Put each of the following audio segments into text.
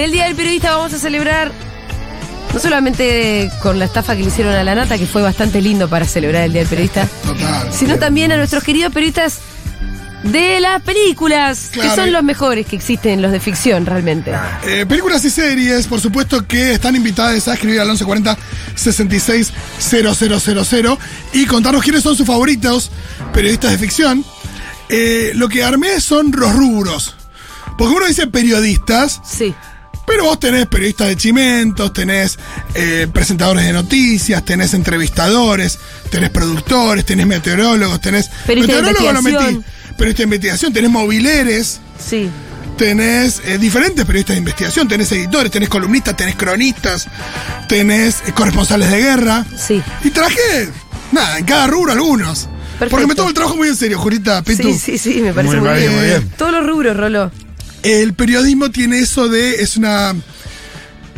En el Día del Periodista vamos a celebrar no solamente con la estafa que le hicieron a la nata, que fue bastante lindo para celebrar el Día del Periodista, Total. sino también a nuestros queridos periodistas de las películas, Claro. que son los mejores que existen, los de ficción realmente. Eh, películas y series, por supuesto que están invitadas a escribir al 1140 66 000 y contarnos quiénes son sus favoritos periodistas de ficción. Eh, lo que armé son los rubros. Porque uno dice periodistas, Sí. Pero vos tenés periodistas de chimentos, tenés eh, presentadores de noticias, tenés entrevistadores, tenés productores, tenés meteorólogos, tenés. Meteorólogos lo metí. investigación. Periodista de investigación, tenés mobileres Sí. tenés eh, diferentes periodistas de investigación, tenés editores, tenés columnistas, tenés cronistas, tenés eh, corresponsales de guerra. Sí. Y traje, nada, en cada rubro algunos. Perfecto. Porque me tomo el trabajo muy en serio, Jurita, Pitu. Sí, sí, sí, me parece Muy muy, bien, bien. muy bien. Todos los rubros, Rolo. El periodismo tiene eso de, es una...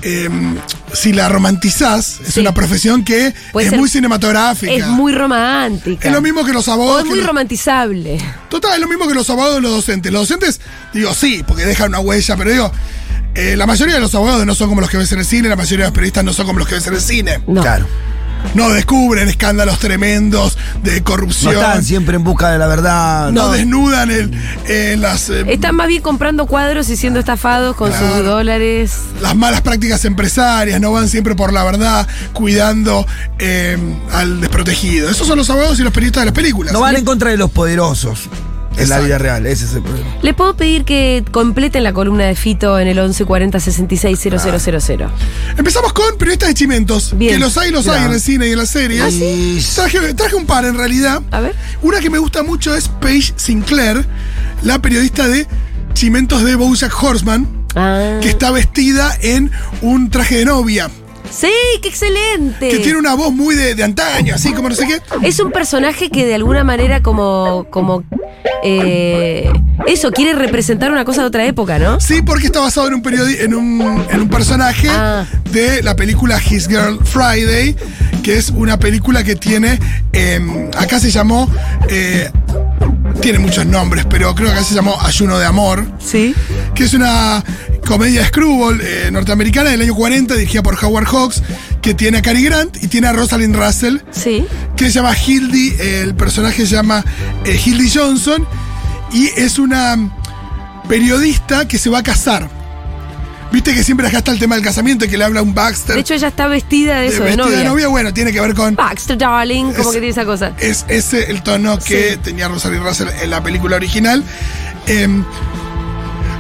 em, si la romantizás, es Sí. una profesión que Puede es ser- muy cinematográfica. Es muy romántica. Es lo mismo que los O abogados. es muy los- romantizable. Total, es lo mismo que los abogados y los docentes. Los docentes, digo, sí, porque dejan una huella, pero digo, eh, la mayoría de los abogados no son como los que ves en el cine, la mayoría de los periodistas no son como los que ves en el cine. No. Claro. No descubren escándalos tremendos de No corrupción. están siempre en busca de la verdad. no, No. desnudan el, eh, las, eh, Están más bien comprando cuadros y siendo estafados con Claro. sus dólares. las malas prácticas empresarias, no van siempre por la verdad, cuidando eh, al desprotegido. Esos son los abogados y los periodistas de las películas. No van en contra de los poderosos en la vida real. Ese es el problema. ¿Le puedo pedir que completen la columna de Fito en el 1140 66 000? Empezamos con periodistas de chimentos, Bien. que los hay, los hay en el cine y en las series. ¿Ah, sí? traje, traje un par en realidad. A ver. Una que me gusta mucho es Paige Sinclair, la periodista de Chimentos de Bojack Horseman, Ah. que está vestida en un traje de novia, Sí, qué excelente. que tiene una voz muy de, de antaño, así como no sé qué. Es un personaje que de alguna manera como, como eh, eso, quiere representar una cosa de otra época, ¿no? Sí, porque está basado en un, periodi- en un, en un personaje Ah. de la película His Girl Friday, que es una película que tiene, eh, acá se llamó, eh, tiene muchos nombres, pero creo que acá se llamó Ayuno de Amor. Sí. que es una comedia screwball eh, norteamericana del año 40, dirigida por Howard Hawks, que tiene a Cary Grant y tiene a Rosalind Russell, Sí. que se llama Hildy, el personaje se llama eh, Hildy Johnson, y es una periodista que se va a casar. Viste que siempre acá está el tema del casamiento y que le habla un Baxter. De hecho, ella está vestida de eso, de, vestida novia. de novia, bueno, tiene que ver con. Baxter, darling, como Es- que tiene esa cosa. Es ese el tono que Sí. tenía Rosalind Russell en la película original. Em,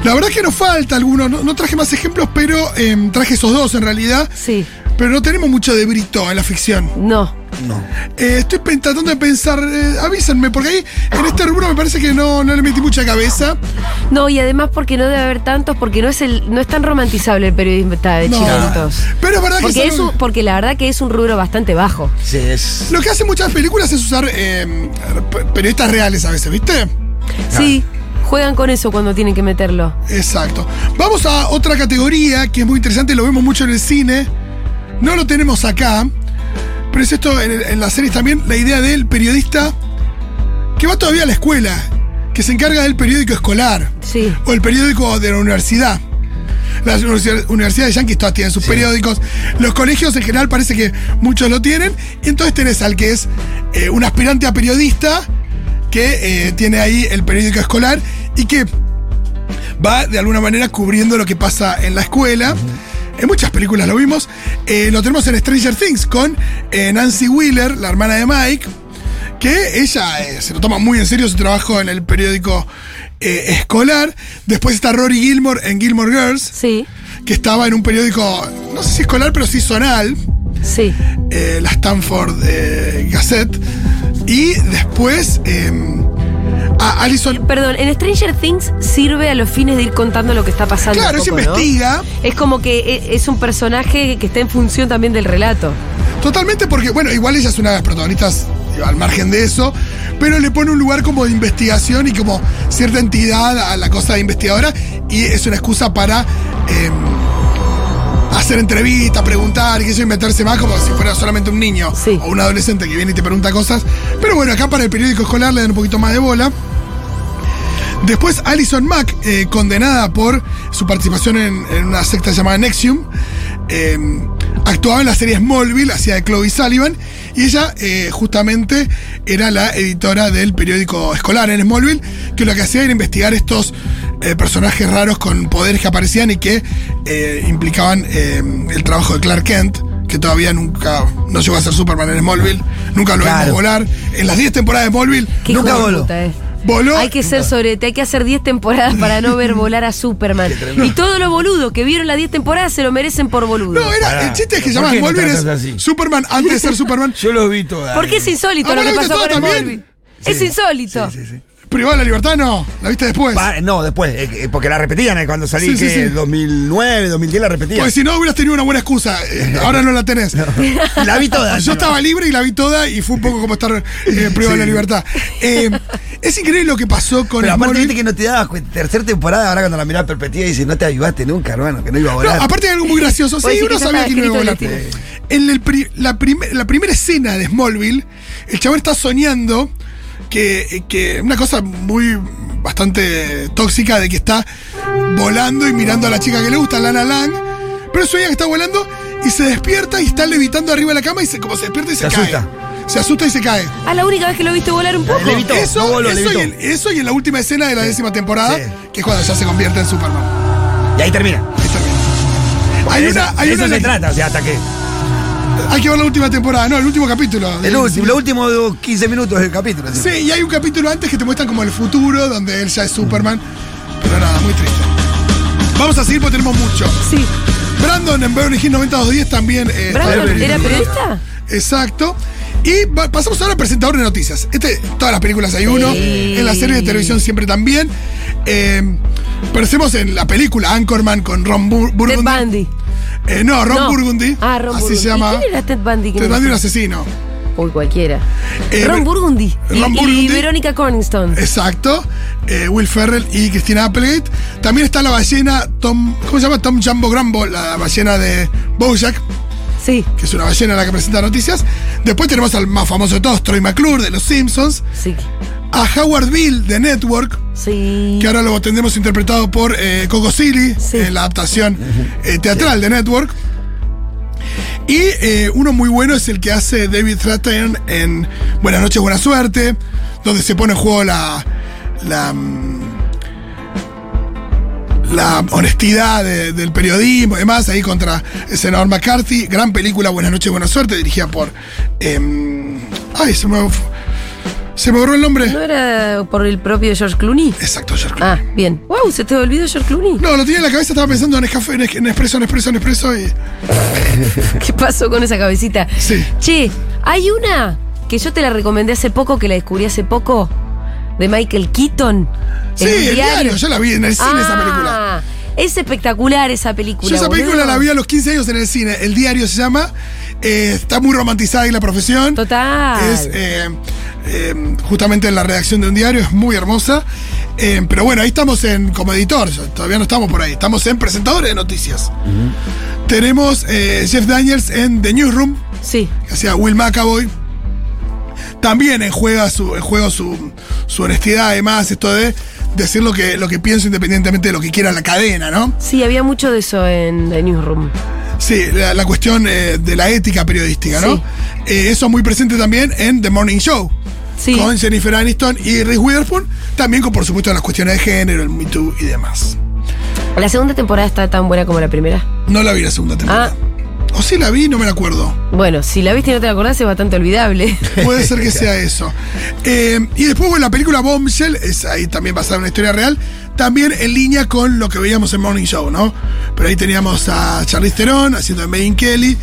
la verdad es que nos falta alguno, no, no traje más ejemplos, pero em, traje esos dos en realidad. Sí. Pero no tenemos mucho de Brito en la ficción. No. No. Eh, estoy tratando de pensar, eh, avísenme, porque ahí en este rubro me parece que no, no le metí mucha cabeza. No, y además porque no debe haber tantos, porque no es el, no es tan romantizable el periodista de No. Pero es verdad que Porque, es es algo- un- porque la verdad que es un rubro bastante bajo. Sí, es. lo que hacen muchas películas es usar pe- periodistas reales a veces, ¿viste? Sí, juegan con eso cuando tienen que meterlo. Exacto. Vamos a otra categoría que es muy interesante, lo vemos mucho en el cine. No lo tenemos acá, pero es esto en, en las series también, la idea del periodista que va todavía a la escuela, que se encarga del periódico escolar Sí. o el periódico de la universidad. Las universi- universidades yanquis todas tienen sus periódicos. Los colegios en general parece que muchos lo tienen. Y entonces tenés al que es eh, un aspirante a periodista que eh, tiene ahí el periódico escolar y que va de alguna manera cubriendo lo que pasa en la escuela. En muchas películas lo vimos. Eh, lo tenemos en Stranger Things con eh, Nancy Wheeler, la hermana de Mike, que ella eh, se lo toma muy en serio su trabajo en el periódico escolar. Después está Rory Gilmore en Gilmore Girls, Sí. que estaba en un periódico, no sé si escolar, pero sí zonal, Sí. la Stanford Gazette. Y después eh, a Alison. Perdón, en Stranger Things sirve a los fines de ir contando lo que está pasando. Claro, ¿no? investiga. Es como que e- es un personaje que está en función también del relato. Totalmente porque, bueno, igual ella es una de las protagonistas al margen de eso, pero le pone un lugar como de investigación y como cierta entidad a la cosa de investigadora y es una excusa para eh, hacer entrevistas, preguntar y eso y meterse más como si fuera solamente un niño Sí. o un adolescente que viene y te pregunta cosas. Pero bueno, acá para el periódico escolar le dan un poquito más de bola. Después Alison Mack, eh, condenada por su participación en, en una secta llamada Nexium, eh, actuaba en la serie Smallville, hacía de Chloe Sullivan, y ella eh, justamente era la editora del periódico escolar en Smallville, que lo que hacía era investigar estos eh, personajes raros con poderes que aparecían y que eh, implicaban eh, el trabajo de Clark Kent. Que todavía nunca no llegó a ser Superman en Smallville, nunca lo Claro. vimos volar. En las 10 temporadas de Smallville, Qué Nunca voló. Voló. Hay que ser sobre, hay que hacer 10 temporadas para no ver volar a Superman. Y todo lo boludo que vieron las 10 temporadas se lo merecen por boludo. No, era, Pará. el chiste es que ¿Por qué es así? Superman antes de ser Superman. Yo los vi todas. Porque es insólito Ah, lo ¿vos que viste pasó con también? Smallville. Es insólito. Sí, sí, sí. Privada de la libertad no, la viste después. Pa- no, después, eh, eh, porque la repetían eh, cuando salí, Sí, sí, que sí. 2009, 2010 la repetían. Porque si no hubieras tenido una buena excusa, eh, ahora no la tenés. la vi toda. Yo estaba libre y la vi toda y fue un poco como estar eh, privado de la libertad. Eh, es increíble lo que pasó con Pero aparte Smallville. viste que no te dabas. Tercera temporada, ahora cuando la mirás perspectiva dices, no te avivaste nunca, hermano, que no iba a No, volar. aparte hay algo muy gracioso. Sí, uno sabía que no iba a volar. el. En el pri- la, primer- la primera escena de Smallville, el chabón está soñando que, que una cosa muy bastante tóxica de que está volando y mirando a la chica que le gusta, Lana Lang, pero sueña que está volando y se despierta y está levitando arriba de la cama y se, como se despierta y se, Se cae. asusta. Se asusta y se cae. Ah, la única vez que lo viste volar un poco. Levitó. Eso, no voló, eso, y en, eso y en la última escena de la décima temporada, Sí. que es cuando ya se convierte en Superman. Y ahí termina. Ahí termina. Hay De una, eso, hay de una eso se trata, o sea, hasta que. Hay que ver la última temporada, no, el último capítulo. El último, los últimos 15 minutos del capítulo. así. Sí, y hay un capítulo antes que te muestran como el futuro, donde él ya es Superman. Pero nada, muy triste. Vamos a seguir porque tenemos mucho. Sí. Brandon en Beverly Hills 90210 también. eh, ¿Brandon Beverly era periodista? Exacto. Y pasamos ahora al presentador de noticias. Este, todas las películas hay uno. Sí. En la serie de televisión siempre también. Eh, parecemos en la película Anchorman con Ron Bur- Ted Burgundy. Bundy. Eh, no, Ron No. Burgundy. Ah, Ron así Burgundy. se llama. ¿Y quién era Ted Bundy? Que Ted no Bundy, un asesino. Uy, cualquiera. Eh, Ron Burgundy. Y, Ron y Burgundy. Verónica Corningstone. Exacto. Eh, Will Ferrell y Christina Applegate. También está la ballena Tom. ¿Cómo se llama? Tom Jumbo Grambo, la ballena de Bojack, Sí, que es una ballena la que presenta noticias. Después tenemos al más famoso de todos, Troy McClure de Los Simpsons. sí. A Howard Bill de Network, Sí. que ahora lo tendremos interpretado por eh, Coco Silly Sí. en la adaptación eh, teatral de Network. Y eh, uno muy bueno es el que hace David Strathairn en Buenas noches, buena suerte, donde se pone en juego la. la. mm, la honestidad de- del periodismo y demás, ahí contra el senador McCarthy. Gran película, Buenas noches, buena suerte, dirigida por. em, ay, se me, se me borró el nombre. ¿No era por el propio George Clooney? Exacto, George Clooney. Ah, bien. Wow, ¿se te olvidó George Clooney? No, lo tenía en la cabeza, estaba pensando en Nescafé, en, Espresso, en Espresso, en Espresso y. ¿Qué pasó con esa cabecita? Sí. Che, hay una que yo te la recomendé hace poco, que la descubrí hace poco, de Michael Keaton. Sí, el diario, yo la vi en el cine esa película. Ah, Es espectacular esa película. Yo esa película la vi a los 15 años en el cine. El diario se llama. Eh, está muy romantizada y la profesión. Total. Es eh, eh, justamente en la redacción de un diario, es muy hermosa. Eh, pero bueno, ahí estamos en como editor, todavía no estamos por ahí. Estamos en presentadores de noticias. Tenemos eh, Jeff Daniels en The Newsroom, Sí. que hacía Will McAvoy. También en juega su, en juego su, su honestidad, además, esto de decir lo que, lo que pienso independientemente de lo que quiera la cadena, ¿no? Sí, había mucho de eso en The Newsroom. Sí, la, la cuestión eh, de la ética periodística, ¿no? Sí. Eh, eso muy presente también en The Morning Show. Sí. Con Jennifer Aniston y Reese Witherspoon. También con, por supuesto, las cuestiones de género, el Me Too y demás. La segunda temporada está tan buena como la primera. No la vi la segunda temporada. Ah. O sí la vi, no me la acuerdo. Bueno, si la viste y no te la acordás es bastante olvidable. Puede ser que sea eso. Eh, y después, bueno, la película Bombshell, es ahí también basada en una historia real, también en línea con lo que veíamos en Morning Show, ¿no? Pero ahí teníamos a Charlize Theron haciendo de Megyn Kelly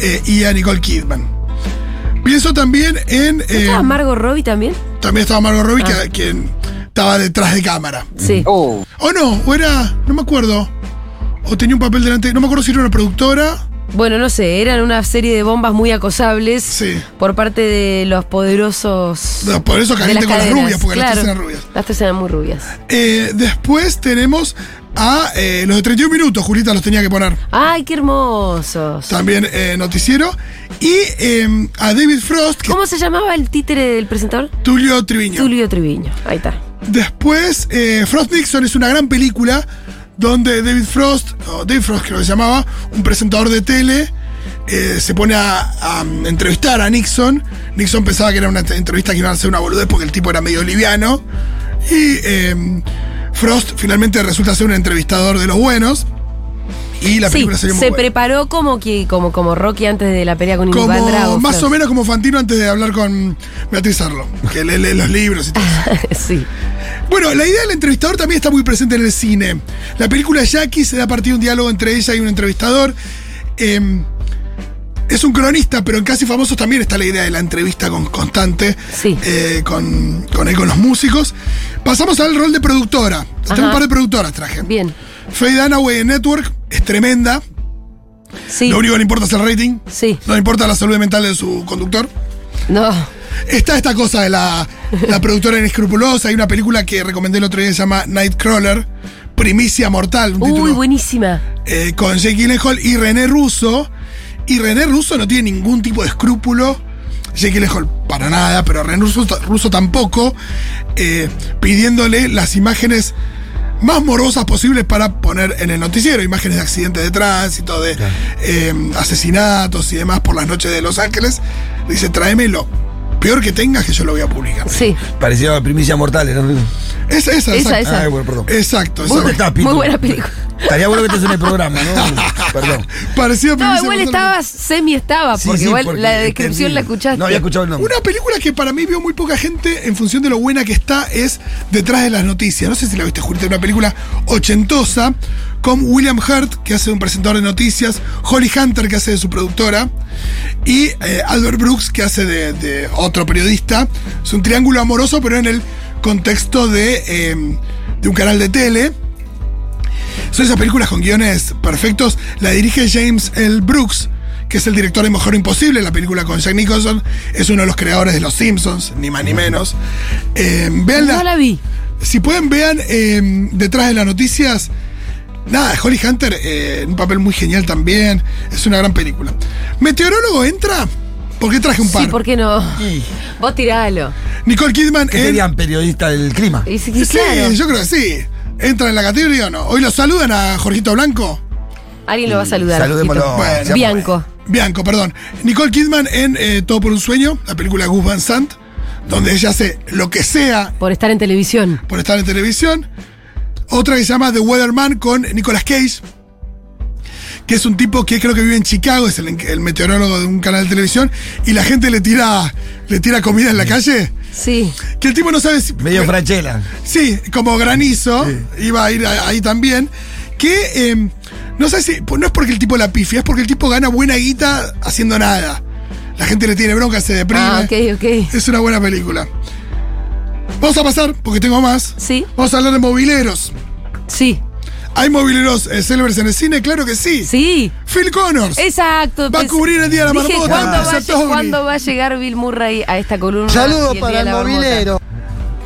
eh, y a Nicole Kidman. Pienso también en... ¿No eh, estaba Margot Robbie también? también estaba Margot Robbie, Ah. que- quien estaba detrás de cámara. Sí. O no, o era, no me acuerdo. O tenía un papel delante, no me acuerdo si era una productora. Bueno, no sé, eran una serie de bombas muy acosables Sí. por parte de los poderosos. Los poderosos de calientes con las rubias, porque las tres eran rubias. Las tres eran muy rubias. Eh, después tenemos a eh, los de 31 minutos, Julita los tenía que poner. ¡Ay, qué hermosos! También eh, noticiero. Y eh, a David Frost, que ¿Cómo se llamaba el títere del presentador? Tulio Triviño. Tulio Triviño. Ahí está. Después, eh, Frost Nixon es una gran película donde David Frost, o David Frost creo que se llamaba, un presentador de tele, eh, se pone a, a, entrevistar a Nixon. Nixon pensaba que era una entrevista que iba a ser una boludez porque el tipo era medio liviano. Y eh, Frost finalmente resulta ser un entrevistador de los buenos. Y la Sí, película muy se buena. preparó como que como como Rocky antes de la pelea con Iván Como, Drago. más Frost. o menos como Fantino antes de hablar con Beatriz Arlo, que lee, lee los libros y todo sí. Bueno, la idea del entrevistador también está muy presente en el cine. La película Jackie se da a partir de un diálogo entre ella y un entrevistador. Eh, es un cronista, pero en Casi Famosos también está la idea de la entrevista con, constante Sí. eh, con, con él, con los músicos. Pasamos al rol de productora. Tengo un par de productoras traje. Bien. Faye Dunaway en Network es tremenda. Sí. Lo único que le importa es el rating. Sí. No le importa la salud mental de su conductor. No. Está esta cosa de la, la productora inescrupulosa. Hay una película que recomendé el otro día que se llama Nightcrawler, Primicia Mortal, un Uy, título buenísima. eh, con Jake Gyllenhaal y René Russo. Y René Russo no tiene ningún tipo de escrúpulo. Jake Gyllenhaal para nada, pero René Russo, Russo tampoco. eh, pidiéndole las imágenes más morbosas posibles para poner en el noticiero. Imágenes de accidentes de tránsito, de eh, asesinatos y demás por las noches de Los Ángeles. Dice, tráeme lo peor que tengas que yo lo voy a publicar. Sí. Parecido a Primicia Mortales, ¿no? Esa, esa, Esa, exacto. esa. Ah, bueno, perdón. Exacto. Muy buena película. Estaría bueno que estés en el programa, ¿no? Perdón. Parecido a No, igual Mortal. estaba, semi estaba, porque sí, igual porque la descripción entendí. la escuchaste. No había escuchado el nombre. Una película que para mí vio muy poca gente en función de lo buena que está es Detrás de las Noticias. No sé si la viste, Julita, una película ochentosa con William Hurt, que hace de un presentador de noticias, Holly Hunter, que hace de su productora, y eh, Albert Brooks, que hace de, de otro periodista. Es un triángulo amoroso, pero en el contexto de, eh, de un canal de tele. Son esas películas con guiones perfectos. La dirige James L. Brooks, que es el director de Mejor Imposible. La película con Jack Nicholson es uno de los creadores de Los Simpsons, ni más ni menos. Eh, véanla. No la vi. Si pueden, vean eh, detrás de las noticias. Nada, Holly Hunter, eh, un papel muy genial también. Es una gran película. ¿Meteorólogo entra? ¿Por qué traje un par? Sí, ¿por qué no? Y, Vos tiralo. Nicole Kidman ¿Qué en- serían periodistas del clima? Y sí, Sí, claro. yo creo que sí. ¿Entra en la categoría o no? ¿Hoy lo saludan a Jorgito Blanco? Alguien lo va a saludar. Saludémoslo. Bueno, Bianco. Bianco, perdón. Nicole Kidman en eh, Todo por un sueño, la película Gus Van Sant, donde ella hace lo que sea Por estar en televisión. por estar en televisión. Otra que se llama The Weatherman con Nicolas Cage, que es un tipo que creo que vive en Chicago, es el, el meteorólogo de un canal de televisión, y la gente le tira, le tira comida en la calle. Sí. Que el tipo no sabe si. Medio franchela. Sí, como granizo, iba a ir ahí también. Que eh, no sé si. No es porque el tipo la pifia, es porque el tipo gana buena guita haciendo nada. La gente le tiene bronca, se deprime. Ah, ok, ok. Es una buena película. Vamos a pasar, porque tengo más. Sí, Vamos a hablar de mobileros. sí, ¿Hay mobileros eh, célebres en el cine? Claro que sí. sí. Phil Connors. Exacto. Va a cubrir el Día de la Dije, Marmota, ¿cuándo, va a, cuándo va a llegar Bill Murray a esta columna? Saludos el para el Marmota? movilero.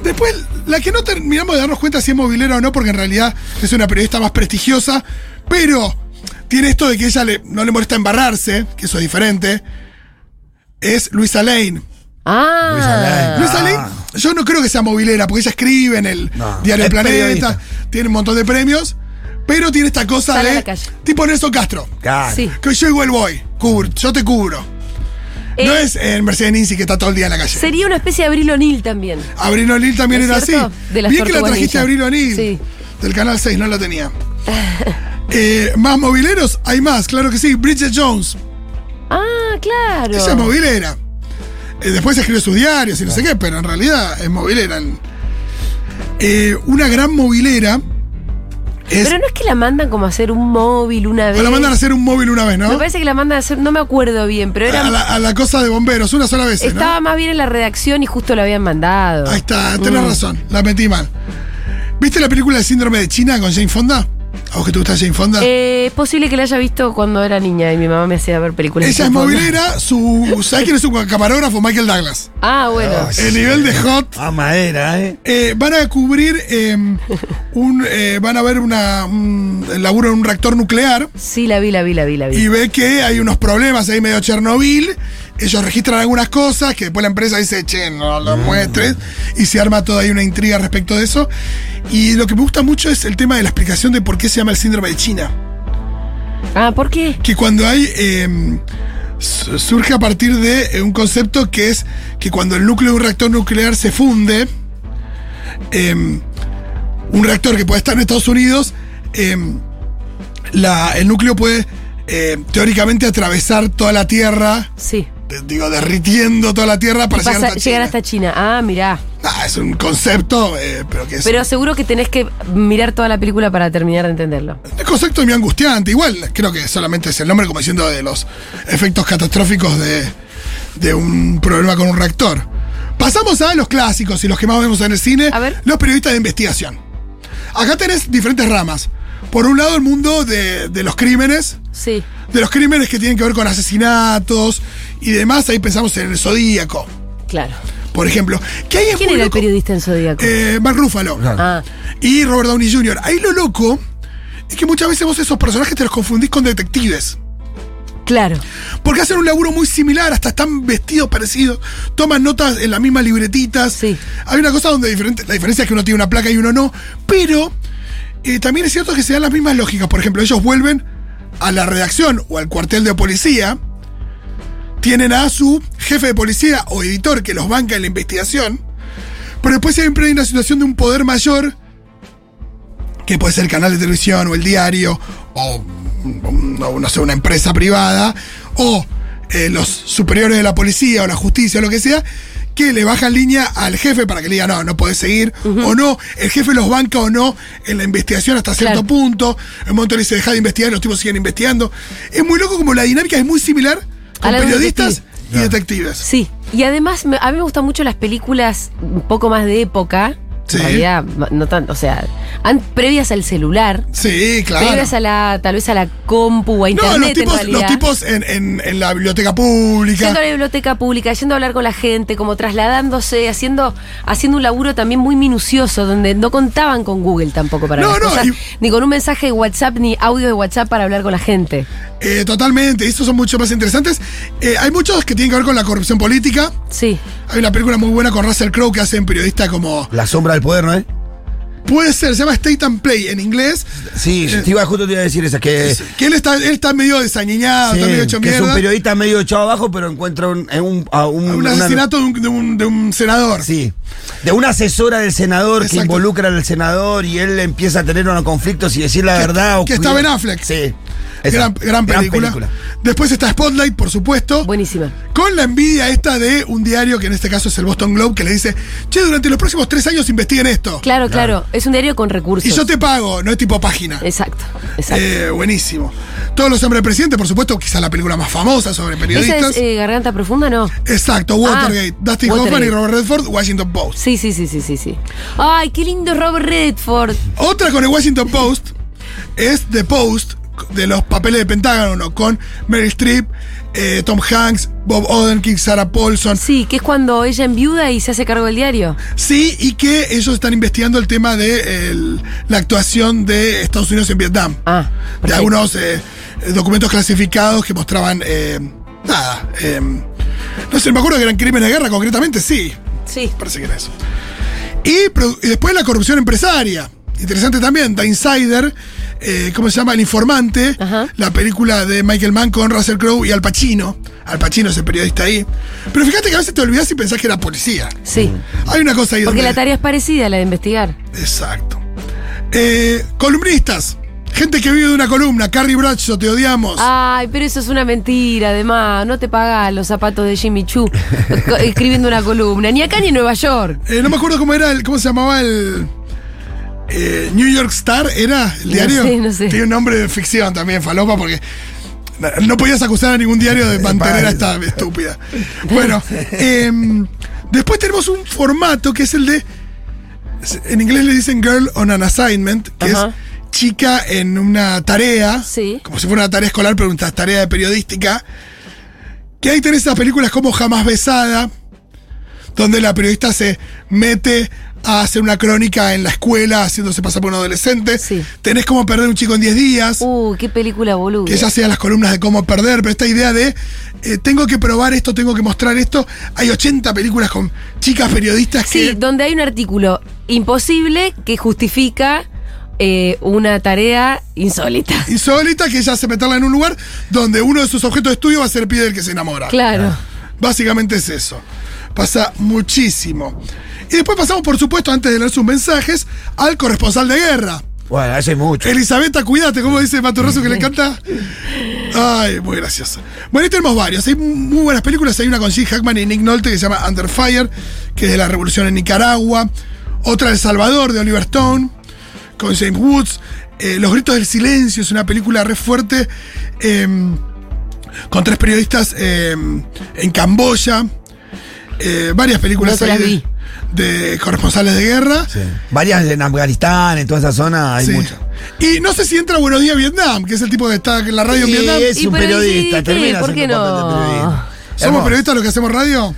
Después, la que no terminamos de darnos cuenta si es movilera o no, porque en realidad es una periodista más prestigiosa, pero tiene esto de que ella le- no le molesta embarrarse, que eso es diferente, es Luisa Lane. Ah. Luisa Lane. Luisa Lane, yo no creo que sea movilera, porque ella escribe en el No, diario El Planeta, periodista. tiene un montón de premios, pero tiene esta cosa Sale a de la calle. tipo Nelson Castro, Claro. Sí. que yo igual voy, cubro, yo te cubro. Eh, no es el Mercedes Ninzi que está todo el día en la calle. Sería una especie de Abril O'Neill también. Abril O'Neill también ¿No era es cierto? así. De las Bien que la Tortugas trajiste a. Abril O'Neill. Sí. Del canal 6, no la tenía. Eh, más mobileros, hay más, claro que sí. Bridget Jones, Ah, claro. ella es movilera. Eh, después escribe sus diarios y no sé qué, pero en realidad es movilera. Eh, una gran movilera es. Pero no es que la mandan como a hacer un móvil una vez. la mandan a hacer un móvil una vez, Me ¿no? parece que la mandan a hacer, no me acuerdo bien, pero era. A la, a la cosa de bomberos, una sola vez. estaba ¿no? más bien en la redacción y justo la habían mandado. Ahí está, tenés Mm. razón, la metí mal. ¿Viste la película de Síndrome de China con Jane Fonda? ¿A vos que te gusta Jane Fonda? Eh, es posible que la haya visto cuando era niña y mi mamá me hacía ver películas. Ella de es movilera, su. ¿Sabes quién es su camarógrafo? Michael Douglas. Ah, bueno. Oh, El nivel de hot. A madera, ¿eh? Eh, van a cubrir eh, un. eh, van a ver una, un el laburo en un reactor nuclear Sí, la vi, la vi, la vi, la vi. y ve que hay unos problemas ahí medio Chernobyl ellos registran algunas cosas que después la empresa dice, che, no lo muestres, y se arma toda ahí una intriga respecto de eso. Y lo que me gusta mucho es el tema de la explicación de por qué se llama el síndrome de China. Ah, ¿por qué? Que cuando hay. eh, su- surge a partir de eh, un concepto que es que cuando el núcleo de un reactor nuclear se funde, eh, un reactor que puede estar en Estados Unidos, eh, la- el núcleo puede eh, teóricamente atravesar toda la Tierra, Sí. Digo, derritiendo toda la Tierra para Pasa- llegar hasta llegar China. hasta China. Ah, mirá. Ah, es un concepto, eh, pero que es Pero seguro que tenés que mirar toda la película para terminar de entenderlo. un concepto muy angustiante. Igual, creo que solamente es el nombre como diciendo de los efectos catastróficos de, de un problema con un reactor. Pasamos a los clásicos y los que más vemos en el cine, A ver. los periodistas de investigación. Acá tenés diferentes ramas. Por un lado, el mundo de, de los crímenes, Sí. de los crímenes que tienen que ver con asesinatos y demás. Ahí pensamos en el Zodíaco, Claro. por ejemplo. Que ahí es ¿Quién muy era el periodista en Zodíaco? Eh, Mark Ruffalo. ah, Y Robert Downey Jr. Ahí lo loco es que muchas veces vos esos personajes te los confundís con detectives. claro. Porque hacen un laburo muy similar, hasta están vestidos parecidos, toman notas en las mismas libretitas. Sí. Hay una cosa donde diferente- la diferencia es que uno tiene una placa y uno no. Pero eh, también es cierto que se dan las mismas lógicas. Por ejemplo, ellos vuelven a la redacción o al cuartel de policía. Tienen a su jefe de policía o editor que los banca en la investigación. Pero después siempre hay una situación de un poder mayor que puede ser el canal de televisión o el diario, o no, sé, una empresa privada, o eh, los superiores de la policía o la justicia o lo que sea, que le bajan línea al jefe para que le diga, no, no podés seguir, o no, el jefe los banca o no en la investigación hasta cierto Claro. punto, en un momento le dice, deja de investigar, los tipos siguen investigando. Es muy loco como la dinámica es muy similar con periodistas detective. y detectives. Sí. Y además, me- a mí me gustan mucho las películas un poco más de época. Sí. En realidad, no tanto, o sea, an- previas al celular. Sí, claro. Previas a la, tal vez a la compu o a No, internet los en tipos, realidad. los tipos en, en- en la biblioteca pública. Yendo a la biblioteca pública, yendo a hablar con la gente, como trasladándose, haciendo, haciendo un laburo también muy minucioso, donde no contaban con Google tampoco para No, las no, cosas, y- ni con un mensaje de WhatsApp, ni audio de WhatsApp para hablar con la gente. Eh, totalmente, estos son mucho más interesantes. Eh, hay muchos que tienen que ver con la corrupción política. Sí. Hay una película muy buena con Russell Crowe que hace un periodista como. La sombra del poder, ¿no es? Puede ser, se llama State and Play en inglés. Sí, Eh, te iba, justo te iba a decir esa, que, Que él está, él está medio desañeñado, sí, está medio hecho que es un periodista medio echado abajo, pero encuentra un, en un, a un, un una- asesinato de un, de un- de un senador. Sí. De una asesora del senador que involucra al senador y él empieza a tener unos conflictos y decir la Que- verdad. o que está cuida- Ben Affleck. Sí. Esa. Gran, gran película. Después está Spotlight, por supuesto. Buenísima. Con la envidia esta de un diario que en este caso es el Boston Globe, que le dice, che, durante los próximos tres años investiguen esto. Claro, claro. Es un diario con recursos. Y yo te pago, no es tipo página. Exacto, exacto. Eh, buenísimo. Todos los hombres del presidente, por supuesto, quizás la película más famosa sobre ¿Esa periodistas. es eh, Garganta Profunda no? Exacto, Watergate. Ah, Dustin Watergate. Hoffman y Robert Redford, Washington Post. Sí, sí, sí, sí, sí, sí. Ay, qué lindo Robert Redford. Otra con el Washington Post es The Post, de los papeles de Pentágono, con Meryl Streep, eh, Tom Hanks, Bob Odenkirk, Sarah Paulson. Sí, que es cuando ella enviuda y se hace cargo del diario. Sí, y que ellos están investigando el tema de el- la actuación de Estados Unidos en Vietnam. Ah, de algunos eh, documentos clasificados que mostraban eh, nada. no sé, me acuerdo que eran crímenes de guerra, concretamente, sí. Sí. Parece que era eso. Y, y después la corrupción empresaria. Interesante también, The Insider, eh, ¿cómo se llama? El Informante, Ajá. la película de Michael Mann con Russell Crowe y Al Pacino. Al Pacino es el periodista ahí. Pero fíjate que a veces te olvidas y pensás que era policía. Sí. Hay una cosa ahí Porque donde- la tarea es parecida a la de investigar. Exacto. Eh, columnistas. Gente que vive de una columna. Carrie Bradshaw, te odiamos. Ay, pero eso es una mentira, además. No te pagas los zapatos de Jimmy Choo escribiendo una columna. Ni acá ni en Nueva York. Eh, no me acuerdo cómo era el, cómo se llamaba el eh, New York Star, ¿era el No diario? sé, no sé. Tiene un nombre de ficción también, falopa, porque no, podías acusar a ningún diario de mantener a esta estúpida. Bueno, em, después tenemos un formato que es el de, en inglés le dicen Girl on an Assignment, que Ajá. es chica en una tarea, Sí. como si fuera una tarea escolar, pero una tarea de periodística. Que ahí tenés esas películas como Jamás Besada, donde la periodista se mete a hacer una crónica en la escuela haciéndose pasar por un adolescente. Sí. Tenés cómo perder un chico en 10 días. Uh, qué película boluda. que ya sea las columnas de cómo perder, pero esta idea de eh, tengo que probar esto, tengo que mostrar esto. Hay 80 películas con chicas periodistas Sí, que. donde hay un artículo imposible que justifica eh, una tarea insólita. Insólita que ella hace meterla en un lugar donde uno de sus objetos de estudio va a ser el pibe del que se enamora. Claro. Básicamente es eso. Pasa muchísimo. Y después pasamos, por supuesto, antes de leer sus mensajes, al corresponsal de guerra. Bueno, es mucho. Elisabetta, cuídate, como dice Maturroso que le encanta. Ay, muy gracioso. Bueno, ahí tenemos varios. Hay muy buenas películas. Hay una con Jim Hackman y Nick Nolte que se llama Under Fire, que es de la revolución en Nicaragua. Otra El Salvador, de Oliver Stone, con James Woods. Eh, Los Gritos del Silencio es una película re fuerte. eh, con tres periodistas eh, en Camboya. Eh, varias películas No te ahí las de- vi. De corresponsales de guerra. Sí. Varias en Afganistán, en toda esa zona, hay Sí. muchas. Y no sé si entra Buenos Días Vietnam, que es el tipo que está en la radio Sí, en Vietnam. es un periodista, sí, termina ¿por qué no? periodista. ¿Somos periodistas los que hacemos radio?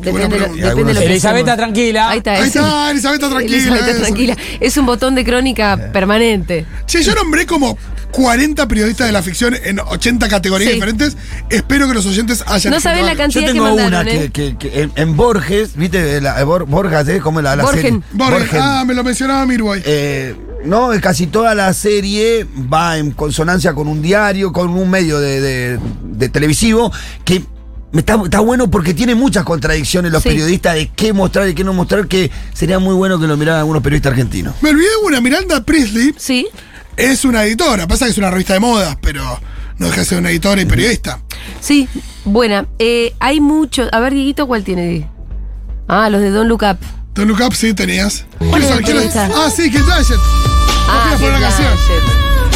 Depende, pregunta. depende de lo que Elizabeth, tranquila. Ahí está, Ahí está, Elizabeth, tranquila. Elizabeth, tranquila. Es un botón de crónica permanente. Che, yo nombré como 40 periodistas de la ficción en 80 categorías Sí. diferentes. Espero que los oyentes hayan No sabés la escuchado. Yo cantidad que tengo mandaron, una ¿eh? que, que- que en, en Borges, ¿viste? La, Bor- Borges, ¿eh? ¿Cómo la, la Borgen. serie? Borges. Borgen. Ah, me lo mencionaba Mirway. Eh, no, casi toda la serie va en consonancia con un diario, con un medio de, de- de televisivo que está, está bueno porque tiene muchas contradicciones los Sí. periodistas de qué mostrar y qué no mostrar, que sería muy bueno que lo miraran algunos periodistas argentinos. Me olvidé de una. Miranda Priestley Sí. Es una editora. Pasa que es una revista de modas, pero no deja de ser una editora y periodista. Sí, buena. Eh, hay muchos. A ver, Dieguito, ¿cuál tiene? Ah, los de Don't Look Up. Don't Look Up sí tenías. ¿Cuál es. Ah, sí, que Blanchett. Ah, poner la canción.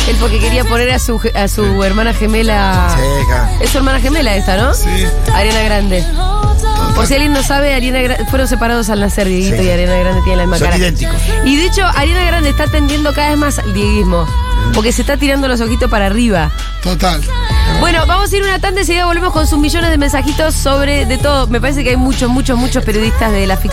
Él porque quería poner a su, a su hermana gemela. Sí, claro. Es su hermana gemela esta, ¿no? Sí. Ariana Grande. Por si alguien no sabe, Ariana fueron separados al nacer, Dieguito Sí. y Ariana Grande tienen la misma Son cara. idénticos. Y de hecho, Ariana Grande está tendiendo cada vez más al dieguismo. Porque se está tirando los ojitos para arriba. Total. Bueno, vamos a ir una tanda y enseguida volvemos con sus millones de mensajitos sobre de todo. Me parece que hay muchos, muchos, muchos periodistas de la ficción.